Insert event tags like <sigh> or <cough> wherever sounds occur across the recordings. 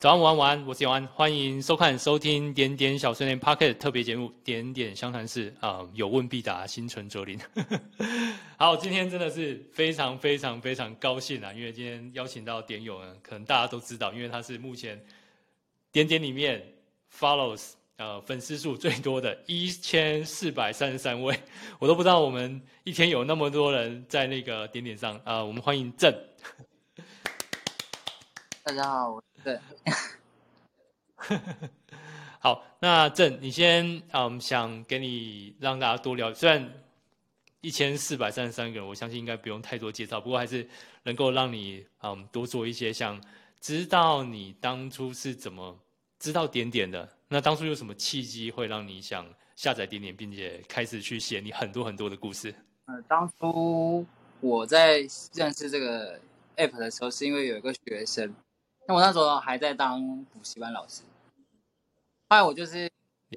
早安，午安，晚安，我是永安，欢迎收看、收听点点小碎念 Pocket 特别节目《点点相谈室》啊，有问必答，心存则灵。<laughs> 好，今天真的是非常非常非常高兴啊，因为今天邀请到点友呢，可能大家都知道，因为他是目前点点里面 follows 呃粉丝数最多的一千四百三十三位，我都不知道我们一天有那么多人在那个点点上啊，我们欢迎郑。<laughs> 大家好。我对，<laughs> 好，那郑，你先啊，我，嗯，想给你让大家多聊，虽然一千四百三十三个人，我相信应该不用太多介绍，不过还是能够让你，嗯，多做一些，想知道你当初是怎么知道点点的，那当初有什么契机会让你想下载点点，并且开始去写你很多很多的故事？呃，当初我在认识这个 app 的时候，是因为有一个学生。那我那时候还在当补习班老师，后来我就是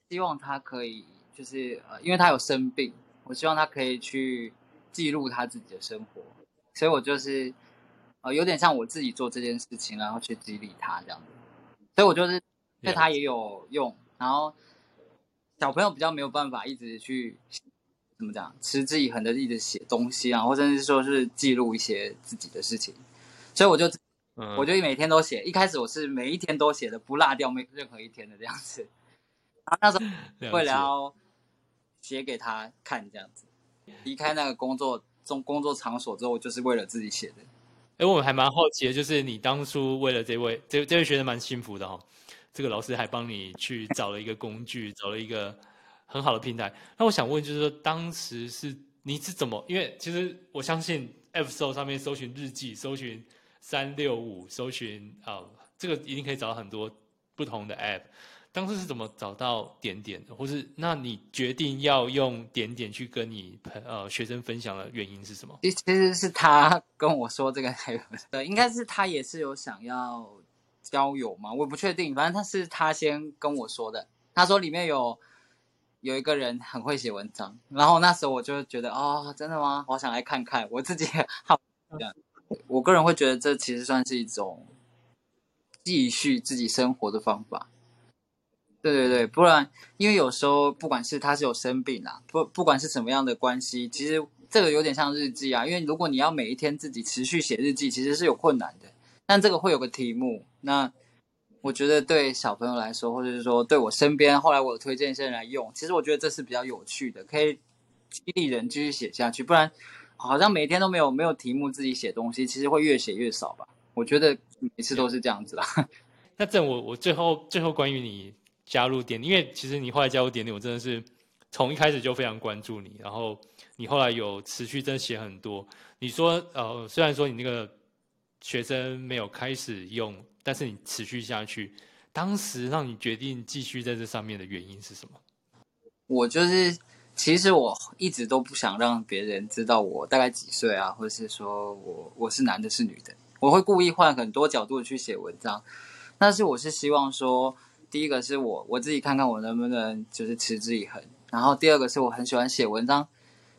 希望他可以，就是呃，因为他有生病，我希望他可以去记录他自己的生活，所以我就是呃，有点像我自己做这件事情，然后去激励他这样子，所以我就是对他也有用。然后小朋友比较没有办法一直去怎么讲，持之以恒的一直写东西啊，或者是说是记录一些自己的事情，所以我就。嗯，我就每天都写。一开始我是每一天都写的，不落掉没任何一天的这样子。然后那时候 <laughs> 为了要写给他看这样子，离开那个工作中工作场所之后，就是为了自己写的。哎，我还蛮好奇的，就是你当初为了这位这这位学生蛮幸福的哈、哦，这个老师还帮你去找了一个工具，找了一个很好的平台。那我想问，就是说当时是你是怎么？因为其实我相信 App Store 上面搜寻日记，搜寻。三六五搜寻啊、这个一定可以找到很多不同的 App。当时是怎么找到点点的，或是那你决定要用点点去跟你朋呃学生分享的原因是什么？其其实是他跟我说这个 App，对，应该是他也是有想要交友嘛，我不确定，反正他是他先跟我说的。他说里面有有一个人很会写文章，然后那时候我就觉得哦，真的吗？我想来看看，我自己好这样。我个人会觉得这其实算是一种继续自己生活的方法。对对对，不然因为有时候不管是他是有生病啊，不不管是什么样的关系，其实这个有点像日记啊。因为如果你要每一天自己持续写日记，其实是有困难的。但这个会有个题目，那我觉得对小朋友来说，或者是说对我身边后来我推荐一些人来用，其实我觉得这是比较有趣的，可以激励人继续写下去。不然。好像每天都没有没有题目自己写东西，其实会越写越少吧？我觉得每次都是这样子啦。<laughs> 那这我我最后最后关于你加入点点，因为其实你后来加入点点，我真的是从一开始就非常关注你，然后你后来有持续真写很多。你说呃，虽然说你那个学生没有开始用，但是你持续下去，当时让你决定继续在这上面的原因是什么？我就是。其实我一直都不想让别人知道我大概几岁啊，或者是说我我是男的，是女的。我会故意换很多角度去写文章，但是我是希望说，第一个是我我自己看看我能不能就是持之以恒，然后第二个是我很喜欢写文章，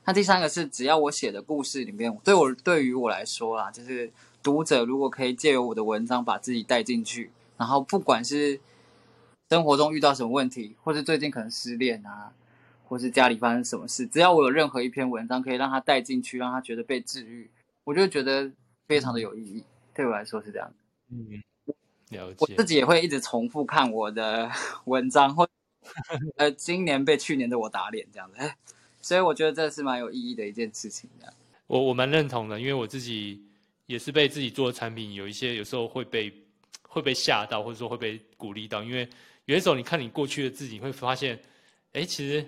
那第三个是只要我写的故事里面，对我对于我来说啦，就是读者如果可以借由我的文章把自己带进去，然后不管是生活中遇到什么问题，或者最近可能失恋啊。或是家里发生什么事，只要我有任何一篇文章可以让他带进去，让他觉得被治愈，我就觉得非常的有意义。对我来说是这样。嗯，了解。我自己也会一直重复看我的 <laughs> 文章，或呃，今年被去年的我打脸这样子。所以我觉得这是蛮有意义的一件事情的。我我蛮认同的，因为我自己也是被自己做的产品，有一些有时候会被会被吓到，或者说会被鼓励到。因为有的时候你看你过去的自己，会发现，哎，其实。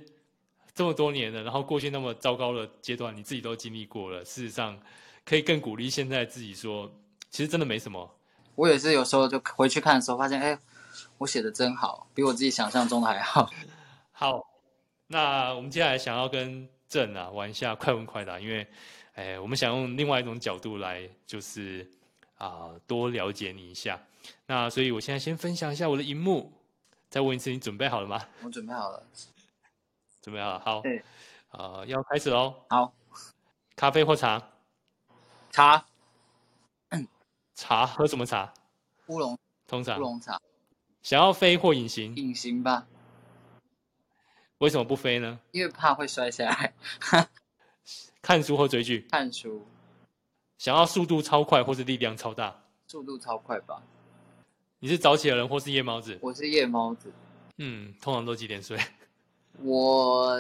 这么多年了，然后过去那么糟糕的阶段，你自己都经历过了。事实上，可以更鼓励现在自己说，其实真的没什么。我也是有时候就回去看的时候，发现，哎，我写的真好，比我自己想象中的还好。<laughs> 好，那我们接下来想要跟郑啊玩一下快问快答，因为，哎，我们想用另外一种角度来，就是啊、呃、多了解你一下。那所以我现在先分享一下我的荧幕，再问一次，你准备好了吗？我准备好了。准备好了，好，呃，要开始喽。好，咖啡或茶？茶。茶，喝什么茶？乌龙。通常乌龙茶。想要飞或隐形？隐形吧。为什么不飞呢？因为怕会摔下来。看书或追剧？看书。想要速度超快或是力量超大？速度超快吧。你是早起的人或是夜猫子？我是夜猫子。嗯，通常都几点睡？我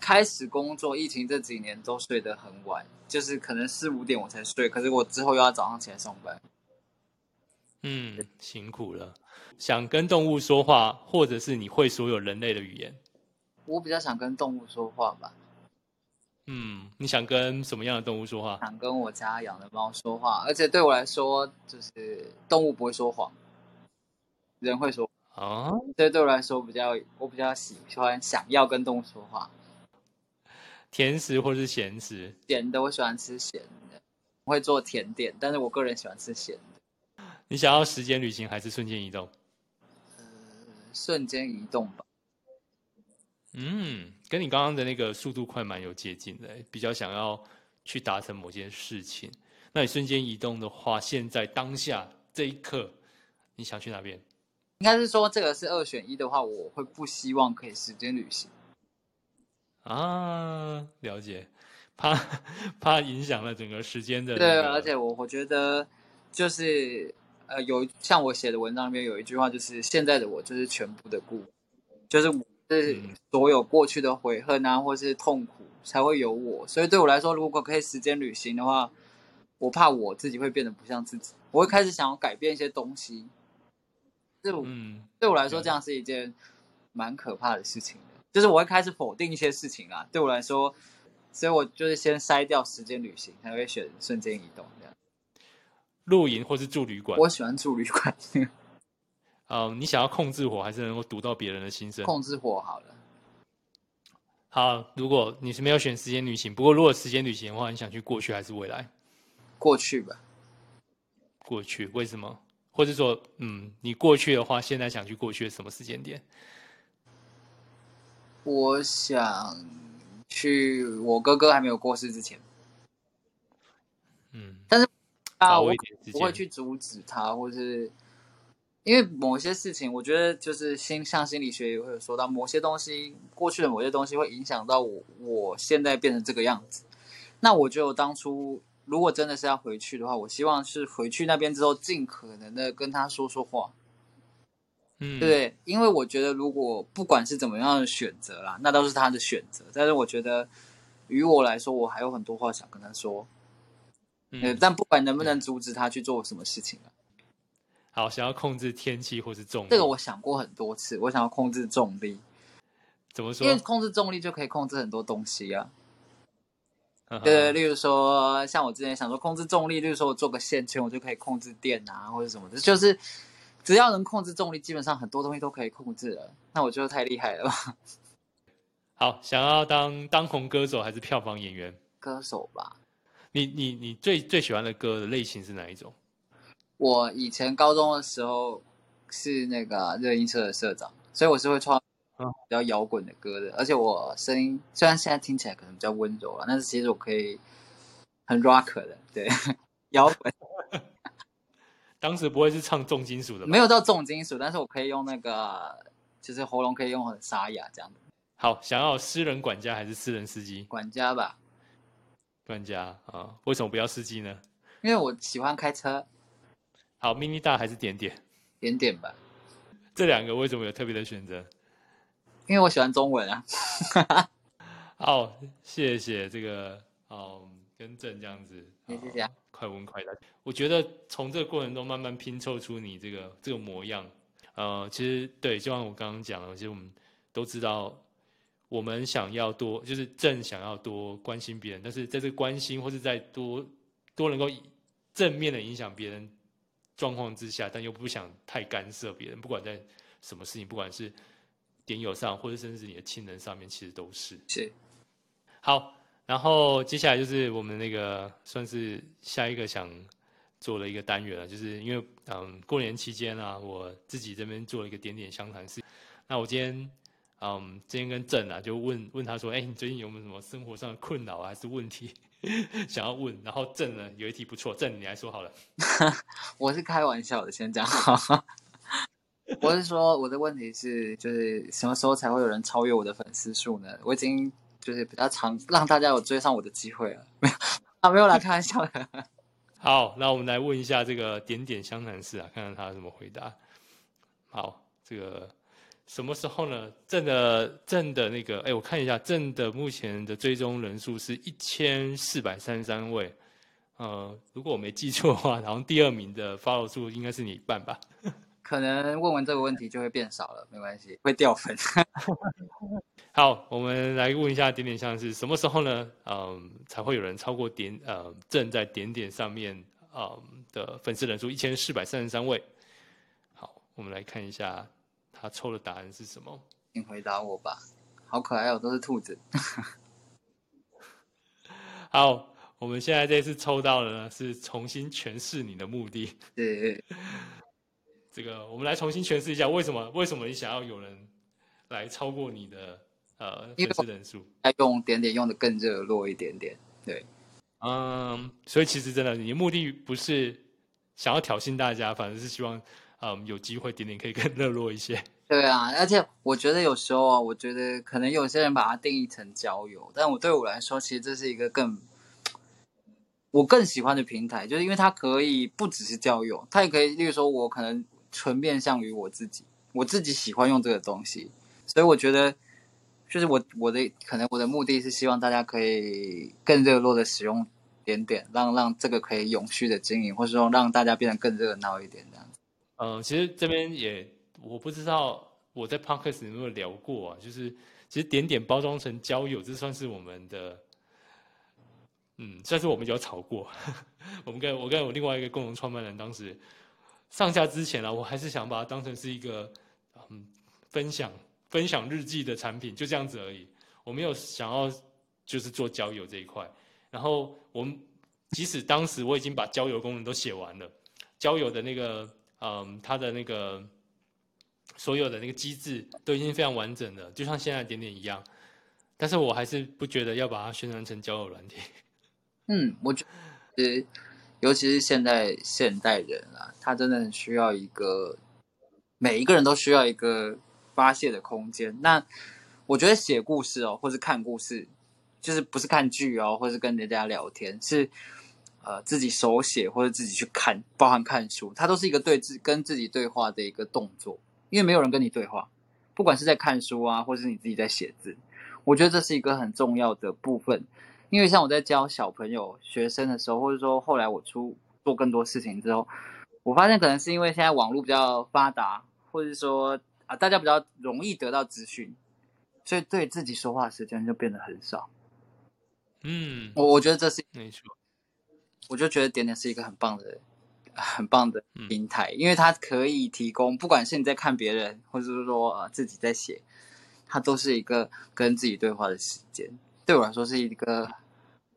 开始工作，疫情这几年都睡得很晚，就是可能四五点我才睡。可是我之后又要早上起来上班。嗯，辛苦了。想跟动物说话，或者是你会所有人类的语言？我比较想跟动物说话吧。嗯，你想跟什么样的动物说话？想跟我家养的猫说话，而且对我来说，就是动物不会说谎，人会说啊。这，对我来说比较，我比较喜欢想要跟动物说话。甜食或是咸食？咸的，我喜欢吃咸的。我会做甜点，但是我个人喜欢吃咸的。你想要时间旅行还是瞬间移动？呃，瞬间移动吧。嗯，跟你刚刚的那个速度快蛮有接近的，比较想要去达成某件事情。那你瞬间移动的话，现在当下这一刻，你想去哪边？应该是说这个是二选一的话，我会不希望可以时间旅行。啊，了解，怕怕影响了整个时间的、那个。对，而且我我觉得就是呃，有像我写的文章里面有一句话，就是现在的我就是全部的故，就是我。是所有过去的悔恨啊，或是痛苦才会有我。所以对我来说，如果可以时间旅行的话，我怕我自己会变得不像自己。我会开始想要改变一些东西。就嗯，对我来说，这样是一件蛮可怕的事情的。就是我会开始否定一些事情啊。对我来说，所以我就是先筛掉时间旅行，才会选瞬间移动这样。露营或是住旅馆？我喜欢住旅馆。<laughs> 嗯，你想要控制火，还是能够读到别人的心声？控制火好了。好，如果你是没有选时间旅行，不过如果时间旅行的话，你想去过去还是未来？过去吧。过去？为什么？或者说，嗯，你过去的话，现在想去过去的什么时间点？我想去我哥哥还没有过世之前。嗯，但是啊，我不会去阻止他，或是。因为某些事情，我觉得就是心像心理学也会有说到，某些东西过去的某些东西会影响到我，我现在变成这个样子。那我觉得我当初如果真的是要回去的话，我希望是回去那边之后，尽可能的跟他说说话。嗯，对，因为我觉得如果不管是怎么样的选择啦，那都是他的选择。但是我觉得于我来说，我还有很多话想跟他说。嗯，但不管能不能阻止他去做什么事情啊。好，想要控制天气或是重力，这个我想过很多次。我想要控制重力，怎么说？因为控制重力就可以控制很多东西啊。对对，例如说，像我之前想说控制重力，例如说我做个线圈，我就可以控制电啊，或者什么的。就是只要能控制重力，基本上很多东西都可以控制了。那我觉得太厉害了吧。<laughs> 好，想要当当红歌手还是票房演员？歌手吧。你你你最最喜欢的歌的类型是哪一种？我以前高中的时候是那个热音社的社长，所以我是会唱比较摇滚的歌的。而且我声音虽然现在听起来可能比较温柔啊，但是其实我可以很 rock 的，对，摇滚。<laughs> 当时不会是唱重金属的吗？没有到重金属，但是我可以用那个，就是喉咙可以用很沙哑这样的。好，想要私人管家还是私人司机？管家吧。管家啊？为什么不要司机呢？因为我喜欢开车。好，mini 大还是点点？点点吧。这两个为什么有特别的选择？因为我喜欢中文啊。<laughs> 好，谢谢这个，嗯，跟正这样子。谢谢、啊。快问快答。我觉得从这个过程中慢慢拼凑出你这个这个模样。呃，其实对，就像我刚刚讲的，其实我们都知道，我们想要多，就是正想要多关心别人，但是在这个关心或是在多多能够正面的影响别人。状况之下，但又不想太干涉别人，不管在什么事情，不管是点友上，或者甚至你的亲人上面，其实都是。是。好，然后接下来就是我们那个算是下一个想做的一个单元了，就是因为嗯过年期间啊，我自己这边做了一个点点相谈事。那我今天嗯，今天跟郑啊就问问他说，哎，你最近有没有什么生活上的困扰啊，还是问题 <laughs> 想要问？然后郑呢有一题不错，郑你来说好了。<laughs> 我是开玩笑的，先讲好。<laughs> 我是说我的问题是，就是什么时候才会有人超越我的粉丝数呢？我已经就是比较常让大家有追上我的机会了。没有 <laughs> 啊，没有啦开玩笑的。<laughs> 好，那我们来问一下这个点点湘潭市啊，看看他怎么回答。好，这个。什么时候呢？正的正的那个，哎，我看一下，正的目前的追踪人数是一千四百三十三位。呃，如果我没记错的话，然后第二名的 follow 数应该是你一半吧？可能问完这个问题就会变少了，没关系，会掉粉。<laughs> 好，我们来问一下点点像是什么时候呢？嗯，才会有人超过点呃正在点点上面嗯的粉丝人数一千四百三十三位。好，我们来看一下。他抽的答案是什么？请回答我吧。好可爱哦，都是兔子。<laughs> 好，我们现在这次抽到的呢，是重新诠释你的目的。对，<laughs> 这个我们来重新诠释一下，为什么？为什么你想要有人来超过你的呃粉丝人数？要用点点用的更热络一点点。对，嗯，所以其实真的，你的目的不是想要挑衅大家，反而是希望。嗯，有机会点点可以更热络一些。<laughs> 对啊，而且我觉得有时候啊，我觉得可能有些人把它定义成交友，但我对我来说，其实这是一个更我更喜欢的平台，就是因为它可以不只是交友，它也可以，例如说我可能纯面向于我自己，我自己喜欢用这个东西，所以我觉得就是我我的可能我的目的是希望大家可以更热络的使用点点，让让这个可以永续的经营，或者说让大家变得更热闹一点这样。嗯，其实这边也我不知道我在 Podcast 有没有聊过啊，就是其实点点包装成交友，这算是我们的，嗯，算是我们有吵过。<laughs> 我们跟我跟我另外一个共同创办人当时上架之前啊，我还是想把它当成是一个嗯分享分享日记的产品，就这样子而已。我没有想要就是做交友这一块。然后我们即使当时我已经把交友功能都写完了，交友的那个。嗯，它的那个所有的那个机制都已经非常完整了，就像现在点点一样。但是我还是不觉得要把它宣传成交友软体。嗯，我觉得，尤其是现代现代人啊，他真的很需要一个，每一个人都需要一个发泄的空间。那我觉得写故事哦，或是看故事，就是不是看剧哦，或是跟人家聊天，是。呃，自己手写或者自己去看，包含看书，它都是一个对自跟自己对话的一个动作。因为没有人跟你对话，不管是在看书啊，或是你自己在写字，我觉得这是一个很重要的部分。因为像我在教小朋友、学生的时候，或者说后来我出做更多事情之后，我发现可能是因为现在网络比较发达，或者说啊，大家比较容易得到资讯，所以对自己说话时间就变得很少。嗯，我我觉得这是没错。我就觉得点点是一个很棒的、很棒的平台，因为它可以提供，不管是你在看别人，或者是说呃自己在写，它都是一个跟自己对话的时间。对我来说是一个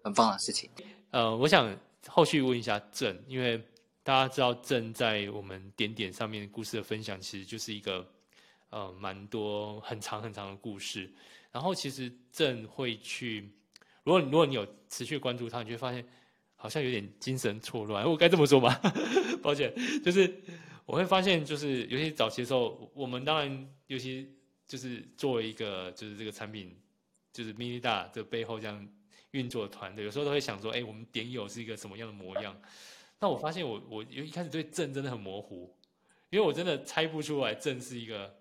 很棒的事情。呃，我想后续问一下郑，因为大家知道郑在我们点点上面故事的分享，其实就是一个呃蛮多很长很长的故事。然后其实郑会去，如果如果你有持续关注他，你就会发现。好像有点精神错乱，我该这么说吗？<laughs> 抱歉，就是我会发现，就是尤其早期的时候，我们当然尤其就是作为一个就是这个产品，就是 Minida 这背后这样运作团队，有时候都会想说，哎，我们点友是一个什么样的模样？那我发现我我一开始对正真的很模糊，因为我真的猜不出来正是一个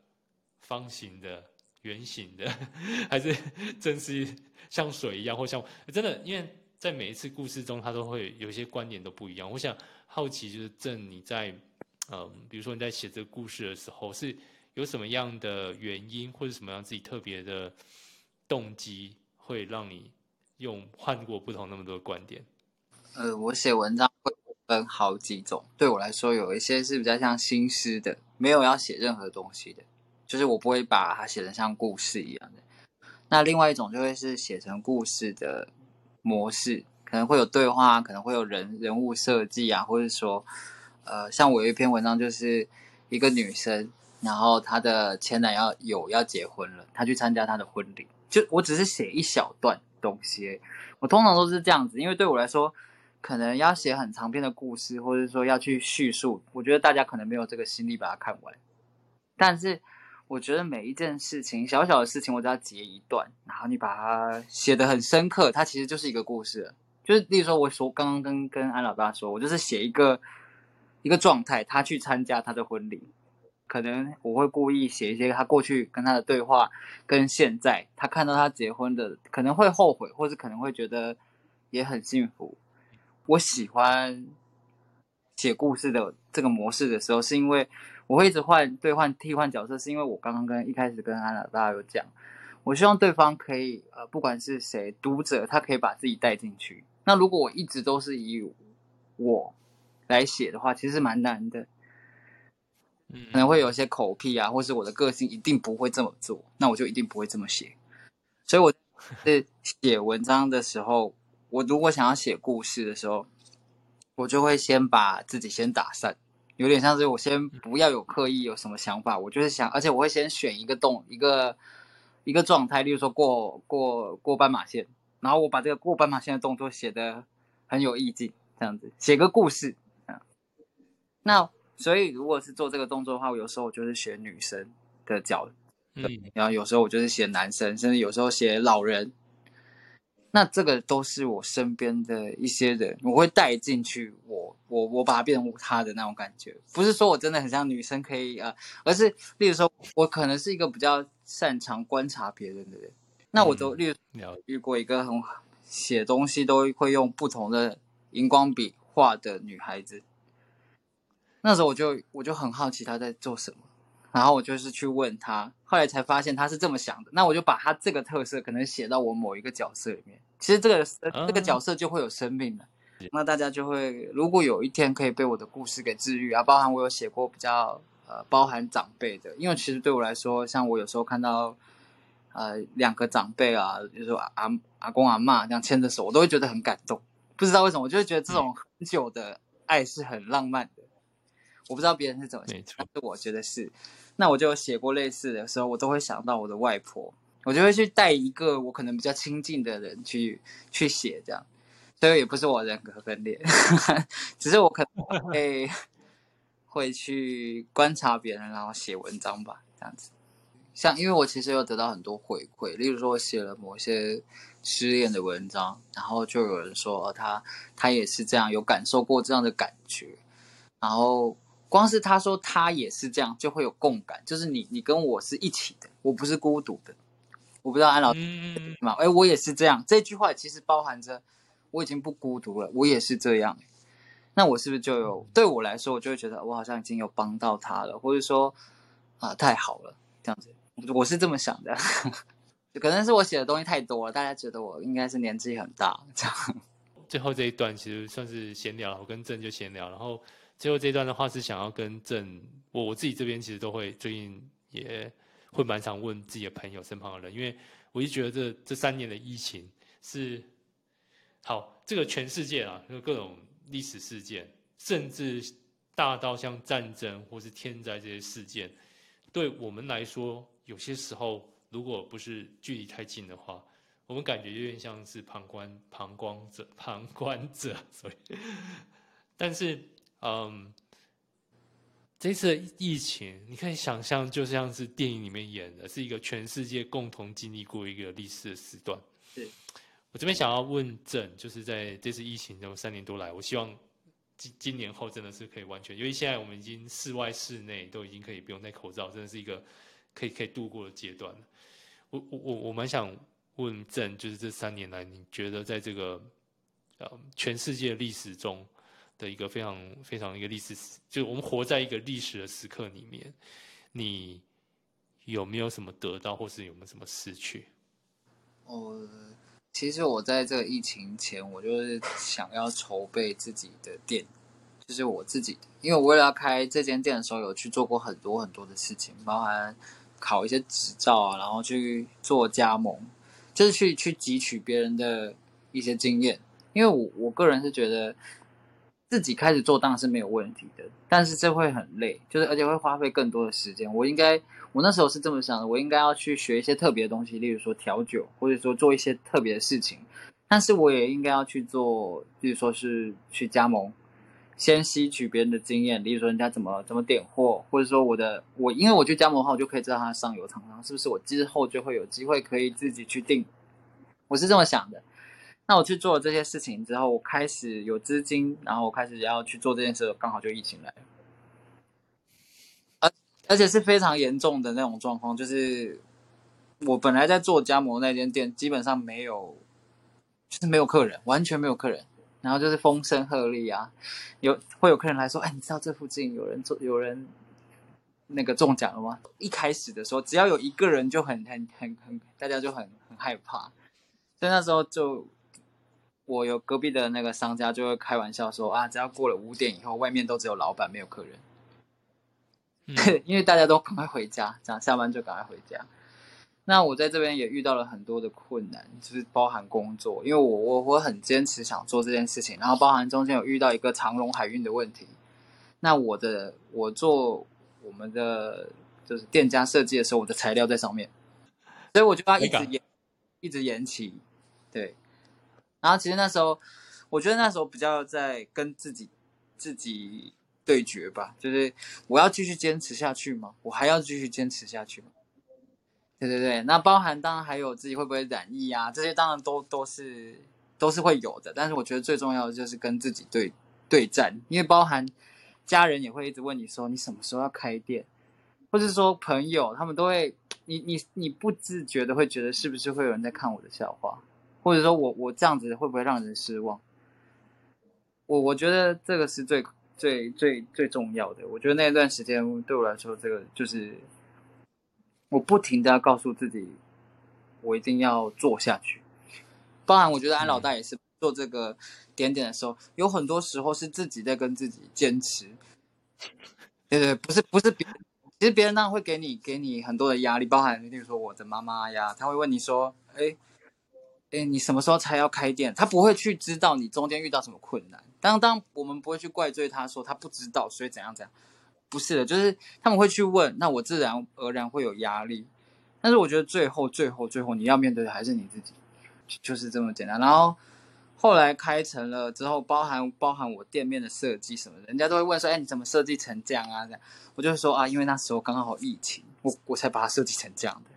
方形的、圆形的，<laughs> 还是正是像水一样，或像真的因为。在每一次故事中，他都会有一些观点都不一样。我想好奇，就是正你在，嗯，比如说你在写这个故事的时候，是有什么样的原因，或者什么样自己特别的动机，会让你用换过不同那么多观点？呃，我写文章会分好几种，对我来说，有一些是比较像新诗的，没有要写任何东西的，就是我不会把它写成像故事一样的。那另外一种就会是写成故事的。模式可能会有对话，可能会有人人物设计啊，或者说，呃，像我有一篇文章，就是一个女生，然后她的前男友有要结婚了，她去参加他的婚礼。就我只是写一小段东西，我通常都是这样子，因为对我来说，可能要写很长篇的故事，或者说要去叙述，我觉得大家可能没有这个心力把它看完。但是我觉得每一件事情，小小的事情，我只要截一段，然后你把它写得很深刻，它其实就是一个故事。就是例如说，我说刚刚跟跟安老大说，我就是写一个一个状态，他去参加他的婚礼。可能我会故意写一些他过去跟他的对话，跟现在他看到他结婚的，可能会后悔，或是可能会觉得也很幸福。我喜欢写故事的这个模式的时候，是因为我会一直换对换替换角色，是因为我刚刚跟一开始跟安娜大有讲，我希望对方可以呃，不管是谁读者，他可以把自己带进去。那如果我一直都是以我来写的话，其实蛮难的。可能会有一些口癖啊，或是我的个性一定不会这么做，那我就一定不会这么写。所以我 <laughs> 是写文章的时候，我如果想要写故事的时候，我就会先把自己先打散，有点像是我先不要有刻意有什么想法，我就是想，而且我会先选一个动一个一个状态，例如说过过过斑马线，然后我把这个过斑马线的动作写得很有意境，这样子写个故事啊，那。所以，如果是做这个动作的话，我有时候我就是写女生的脚，嗯，然后有时候我就是写男生，甚至有时候写老人。那这个都是我身边的一些人，我会带进去我，我我我把它变成他的那种感觉。不是说我真的很像女生可以啊，而是例如说，我可能是一个比较擅长观察别人的人。那我都例如遇过一个很写东西都会用不同的荧光笔画的女孩子。那时候我就我就很好奇他在做什么，然后我就是去问他，后来才发现他是这么想的。那我就把他这个特色可能写到我某一个角色里面，其实这个这个角色就会有生命了。那大家就会，如果有一天可以被我的故事给治愈啊，包含我有写过比较呃包含长辈的，因为其实对我来说，像我有时候看到呃两个长辈啊，就是说阿阿公阿嬷这样牵着手，我都会觉得很感动。不知道为什么，我就会觉得这种很久的爱是很浪漫的。我不知道别人是怎么想，但是我觉得是。那我就写过类似的时候，我都会想到我的外婆，我就会去带一个我可能比较亲近的人去去写这样。所以也不是我人格分裂，<laughs> 只是我可能会会去观察别人，然后写文章吧，这样子。像因为我其实有得到很多回馈，例如说我写了某些失恋的文章，然后就有人说他他也是这样有感受过这样的感觉，然后。光是他说他也是这样，就会有共感。就是你，你跟我是一起的，我不是孤独的。我不知道安老师嘛？哎、嗯，我也是这样。这句话其实包含着我已经不孤独了，我也是这样。那我是不是就有对我来说，我就会觉得我好像已经有帮到他了，或者说啊，太好了，这样子，我是这么想的。<laughs> 可能是我写的东西太多了，大家觉得我应该是年纪很大这样。最后这一段其实算是闲聊，我跟郑就闲聊，然后。最后这段的话是想要跟郑，我我自己这边其实都会最近也会蛮常问自己的朋友身旁的人，因为我就觉得这这三年的疫情是好，这个全世界啊，有各种历史事件，甚至大到像战争或是天灾这些事件，对我们来说，有些时候如果不是距离太近的话，我们感觉有点像是旁观旁观者 <laughs> 旁观者，所以，<laughs> 但是。嗯，um, 这次疫情，你可以想象，就像是电影里面演的，是一个全世界共同经历过一个历史的时段。是我这边想要问郑，就是在这次疫情中三年多来，我希望今今年后真的是可以完全，因为现在我们已经室外室内都已经可以不用戴口罩，真的是一个可以可以度过的阶段。我我我我蛮想问郑，就是这三年来，你觉得在这个呃全世界历史中，的一个非常非常一个历史，就是我们活在一个历史的时刻里面，你有没有什么得到，或是有没有什么失去？哦，其实我在这个疫情前，我就是想要筹备自己的店，就是我自己，因为我为了要开这间店的时候，有去做过很多很多的事情，包含考一些执照啊，然后去做加盟，就是去去汲取别人的一些经验，因为我我个人是觉得。自己开始做当然是没有问题的，但是这会很累，就是而且会花费更多的时间。我应该，我那时候是这么想的，我应该要去学一些特别的东西，例如说调酒，或者说做一些特别的事情。但是我也应该要去做，比如说是去加盟，先吸取别人的经验，例如说人家怎么怎么点货，或者说我的我，因为我去加盟的话，我就可以知道他的上游厂商是不是我之后就会有机会可以自己去定。我是这么想的。那我去做了这些事情之后，我开始有资金，然后我开始要去做这件事，刚好就疫情来了，而而且是非常严重的那种状况，就是我本来在做加盟那间店，基本上没有。就是没有客人，完全没有客人，然后就是风声鹤唳啊，有会有客人来说，哎，你知道这附近有人中有人那个中奖了吗？一开始的时候，只要有一个人就很很很很，大家就很很害怕，所以那时候就我有隔壁的那个商家就会开玩笑说啊，只要过了五点以后，外面都只有老板没有客人，嗯、<laughs> 因为大家都赶快回家，这样下班就赶快回家。那我在这边也遇到了很多的困难，就是包含工作，因为我我我很坚持想做这件事情，然后包含中间有遇到一个长荣海运的问题。那我的我做我们的就是店家设计的时候，我的材料在上面，所以我就要一直延一直延期。对，然后其实那时候我觉得那时候比较在跟自己自己对决吧，就是我要继续坚持下去吗？我还要继续坚持下去吗？对对对，那包含当然还有自己会不会染疫啊，这些当然都都是都是会有的。但是我觉得最重要的就是跟自己对对战，因为包含家人也会一直问你说你什么时候要开店，或者说朋友他们都会，你你你不自觉的会觉得是不是会有人在看我的笑话，或者说我我这样子会不会让人失望？我我觉得这个是最最最最重要的。我觉得那段时间对我来说，这个就是。我不停的要告诉自己，我一定要做下去。包含我觉得安老大也是做这个点点的时候，有很多时候是自己在跟自己坚持。对对，不是不是别人，其实别人当然会给你给你很多的压力，包含例如说我的妈妈呀，她会问你说，哎哎，你什么时候才要开店？他不会去知道你中间遇到什么困难。当当我们不会去怪罪他说他不知道，所以怎样怎样。不是的，就是他们会去问，那我自然而然会有压力。但是我觉得最后、最后、最后，你要面对的还是你自己，就是这么简单。然后后来开成了之后，包含包含我店面的设计什么的，人家都会问说：“哎，你怎么设计成这样啊？”这样，我就会说：“啊，因为那时候刚好疫情，我我才把它设计成这样的。”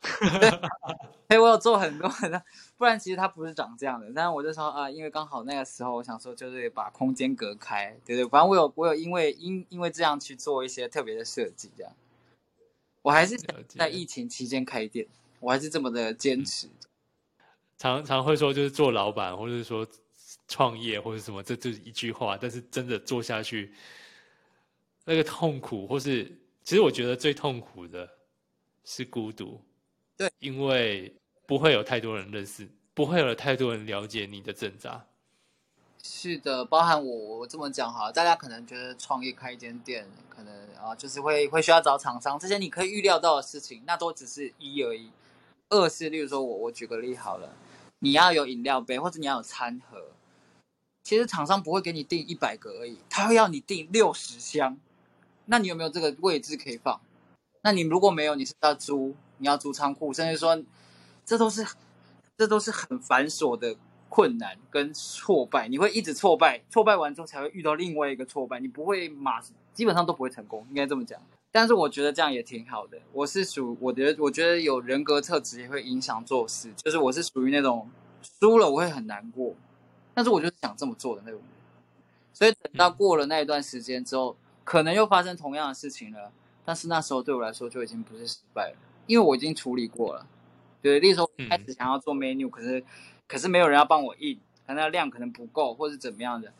<laughs> 哎，我有做很多很多。不然其实它不是长这样的，但是我就说啊，因为刚好那个时候我想说就是把空间隔开，对对，反正我有我有因为因因为这样去做一些特别的设计，这样，我还是在疫情期间开店，我还是这么的坚持。常常会说就是做老板，或者是说创业或者什么，这就是一句话，但是真的做下去，那个痛苦，或是其实我觉得最痛苦的是孤独，对，因为。不会有太多人认识，不会有太多人了解你的挣扎。是的，包含我，我这么讲哈，大家可能觉得创业开一间店，可能啊，就是会会需要找厂商，这些你可以预料到的事情，那都只是一而已。二是，例如说我我举个例好了，你要有饮料杯，或者你要有餐盒，其实厂商不会给你订一百个而已，他会要你订六十箱。那你有没有这个位置可以放？那你如果没有，你是要租，你要租仓库，甚至说。这都是，这都是很繁琐的困难跟挫败，你会一直挫败，挫败完之后才会遇到另外一个挫败，你不会马，基本上都不会成功，应该这么讲。但是我觉得这样也挺好的。我是属，我觉得我觉得有人格特质也会影响做事，就是我是属于那种输了我会很难过，但是我就是想这么做的那种人。所以等到过了那一段时间之后，可能又发生同样的事情了，但是那时候对我来说就已经不是失败了，因为我已经处理过了。对，例如说开始想要做 menu，、嗯、可是可是没有人要帮我印，可能量可能不够，或是怎么样的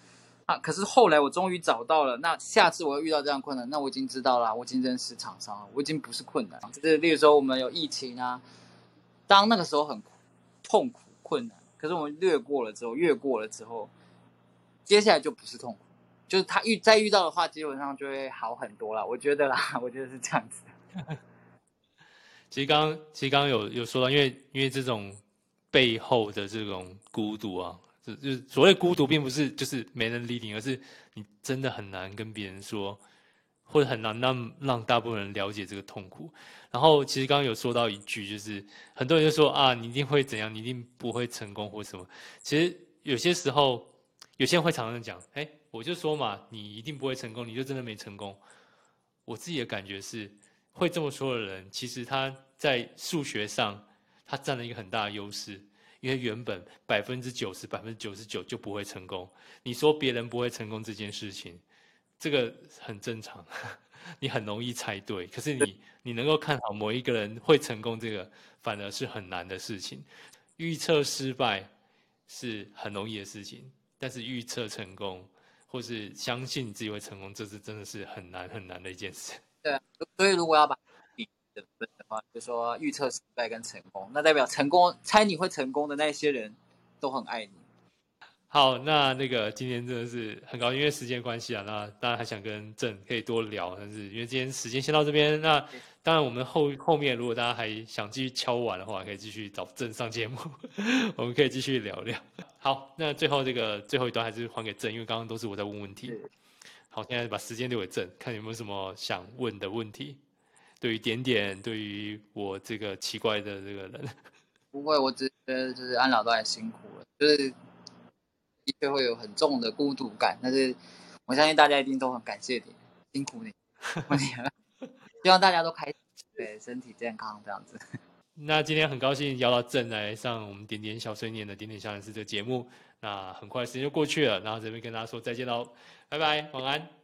啊？可是后来我终于找到了，那下次我又遇到这样困难，那我已经知道了，我已经认识厂商了，我已经不是困难。就是例如说我们有疫情啊，当那个时候很痛苦困难，可是我们略过了之后，越过了之后，接下来就不是痛苦，就是他遇再遇到的话，基本上就会好很多了。我觉得啦，我觉得是这样子的。<laughs> 其实刚刚，其实刚刚有有说到，因为因为这种背后的这种孤独啊，就就是所谓孤独，并不是就是没人理你，而是你真的很难跟别人说，或者很难让让大部分人了解这个痛苦。然后其实刚刚有说到一句，就是很多人就说啊，你一定会怎样，你一定不会成功或什么。其实有些时候，有些人会常常讲，哎，我就说嘛，你一定不会成功，你就真的没成功。我自己的感觉是，会这么说的人，其实他在数学上他占了一个很大的优势，因为原本百分之九十、百分之九十九就不会成功。你说别人不会成功这件事情，这个很正常。<laughs> 你很容易猜对，可是你你能够看好某一个人会成功，这个反而是很难的事情。预测失败是很容易的事情，但是预测成功或是相信自己会成功，这是真的是很难很难的一件事。对啊，所以如果要把比的分的话，就说预测失败跟成功，那代表成功猜你会成功的那些人都很爱你。好，那那个今天真的是很高兴，因为时间关系啊，那当然还想跟郑可以多聊，但是因为今天时间先到这边，那当然我们后后面如果大家还想继续敲碗的话，可以继续找郑上节目，<laughs> 我们可以继续聊聊。好，那最后这个最后一段还是还给郑，因为刚刚都是我在问问题。好，现在把时间留给正，看有没有什么想问的问题。对于点点，对于我这个奇怪的这个人，<laughs> 不会，我只觉得就是安老都很辛苦了，就是。的确会有很重的孤独感，但是我相信大家一定都很感谢你，辛苦你，<laughs> <laughs> 希望大家都开心，对，身体健康这样子。那今天很高兴邀到正来上我们点点小碎念的点点小人事这个节目，那很快时间就过去了，然后这边跟大家说再见喽，拜拜，晚安。